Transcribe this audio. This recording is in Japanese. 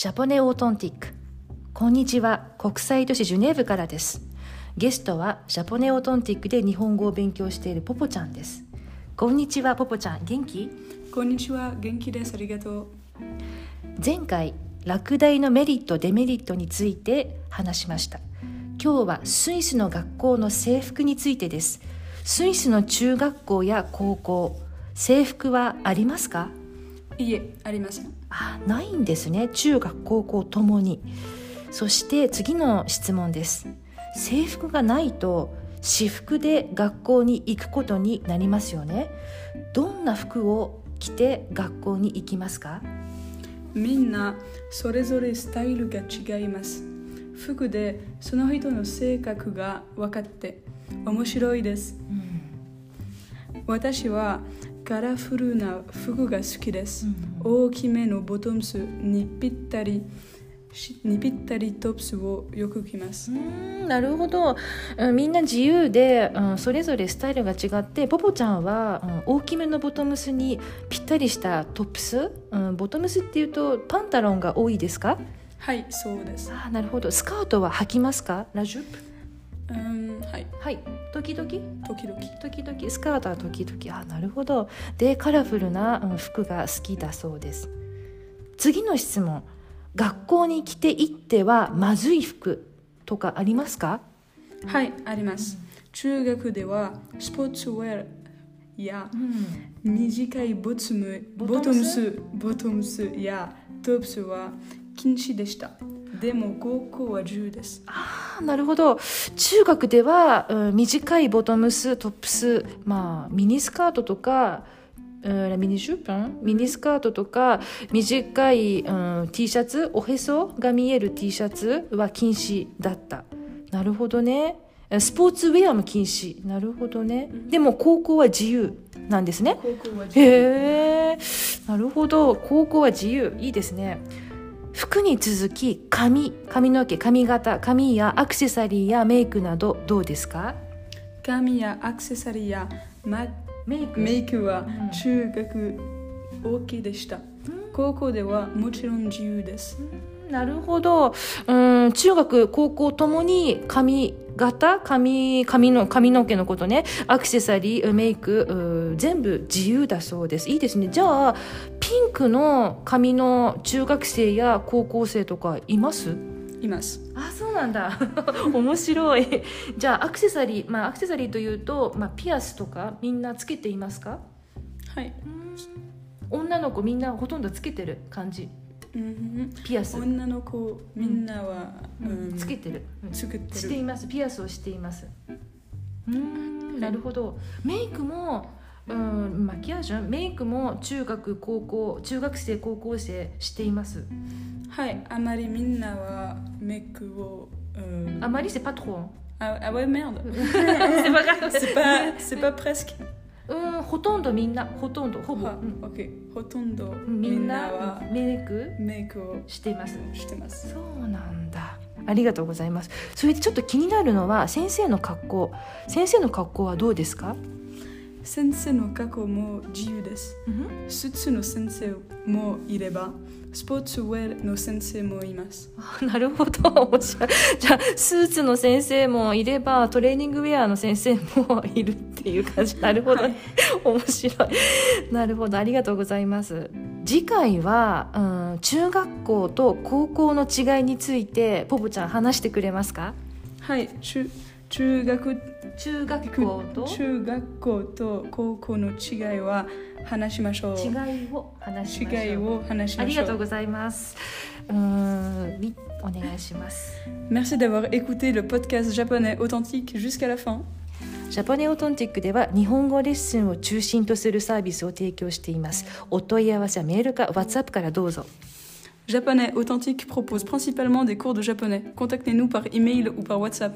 ジャポネオートンティック。こんにちは。国際都市ジュネーブからです。ゲストはジャポネオートンティックで日本語を勉強しているポポちゃんです。こんにちはポポちゃん。元気？こんにちは、元気です。ありがとう。前回落第のメリットデメリットについて話しました。今日はスイスの学校の制服についてです。スイスの中学校や高校制服はありますか？いえ、ありません。あないんですね中学高校ともにそして次の質問です制服がないと私服で学校に行くことになりますよねどんな服を着て学校に行きますか？みんなそれぞれスタイルが違います。服でその人の性格が分かって面白いです。私はカラフルな服が好きです。大きめのボトムスにぴったりしにぴったりトップスをよく着ます。う。んなるほど、うんみんな自由で、うん、それぞれスタイルが違ってポポちゃんは、うん大きめのボトムスにぴったりしたトップス、うん、ボトムスっていうとパンタロンが多いですか？はい、そうです。あーなるほど。スカートは履きますか？ラジュップ？うん、はい、はい。時々？時々。時々。スカートは時々。あなるほど。でカラフルなうん服が好きだそうです。次の質問。学校に着て行ってはまずい服とかありますか？はい、あります。中学ではスポーツウェアやうん。短いボトムボトムスボトムスやトップスは禁止でした。でも高校は自由です。あーなるほど。中学では、うん短いボトムストップスまあミニスカートとかうんミニジュープン？ミニスカートとか短い、うん、T シャツ？おへそが見える T シャツは禁止だった。なるほどね。スポーツウェアも禁止。なるほどね。でも高校は自由なんですね。高校は自由。へえなるほど。高校は自由。いいですね服に続き髪髪の毛髪型髪やアクセサリーやメイクなどどうですか？髪やアクセサリーやマメイク？メイクはうん。中学 OK でした。高校ではもちろん自由です。なるほど。うん。中学高校ともに髪型髪髪の髪の毛のことね。アクセサリーメイクうん全部自由だそうです。いいですね。じゃあピンクの髪の中学生や高校生とかいます？います。あそうなんだ。面白い。じゃあアクセサリーまあアクセサリーというと、まあ、ピアスとかみんなつけていますか？はい。女の子みんなほとんどつけてる感じ。うんピアス、女の子みんなは、うん。つけてる、うん。つけてしている。ます。ピアスをしています。うーん。なるほど。メイクもうん。マキアージュメイクも中学高校中学生高校生しています。はい、あまりみんなはメイクを、うん。あまり c'est pas trop Ah, ah ouais, merde. c'est pas grave C'est pas, c'est pas presque. うんほとんどみんなほとんどほぼ、あうん。OK。ほとんどみんなはメイク？メイクをしています。してます。そうなんだ。ありがとうございます。それでちょっと気になるのは先生の格好。先生の格好はどうですか、先生の過去も自由です。スーツの先生もいれば、スポーツウェアの先生もいます。あなるほど面白いじゃあスーツの先生もいればトレーニングウェアの先生もいるっていう感じなるほど、ね面白いなるほどありがとうございます次回は、うん、中学校と高校の違いについてポポちゃん話してくれますかはい、中中学中学校と中学校と高校の違いは話しましょう。違いを話しましょう違いを話しあましょう。りがとうございます。うーん、みお願いします。Merci d'avoir écouté le podcast japonais authentique jusqu'à la fin. ジャパネオトンティックでは日本語レッスンを中心とするサービスを提供しています。お問い合わせはメールか WhatsApp からどうぞ。Japonais authentique propose principalement des cours de japonais. Contactez-nous par email ou par WhatsApp.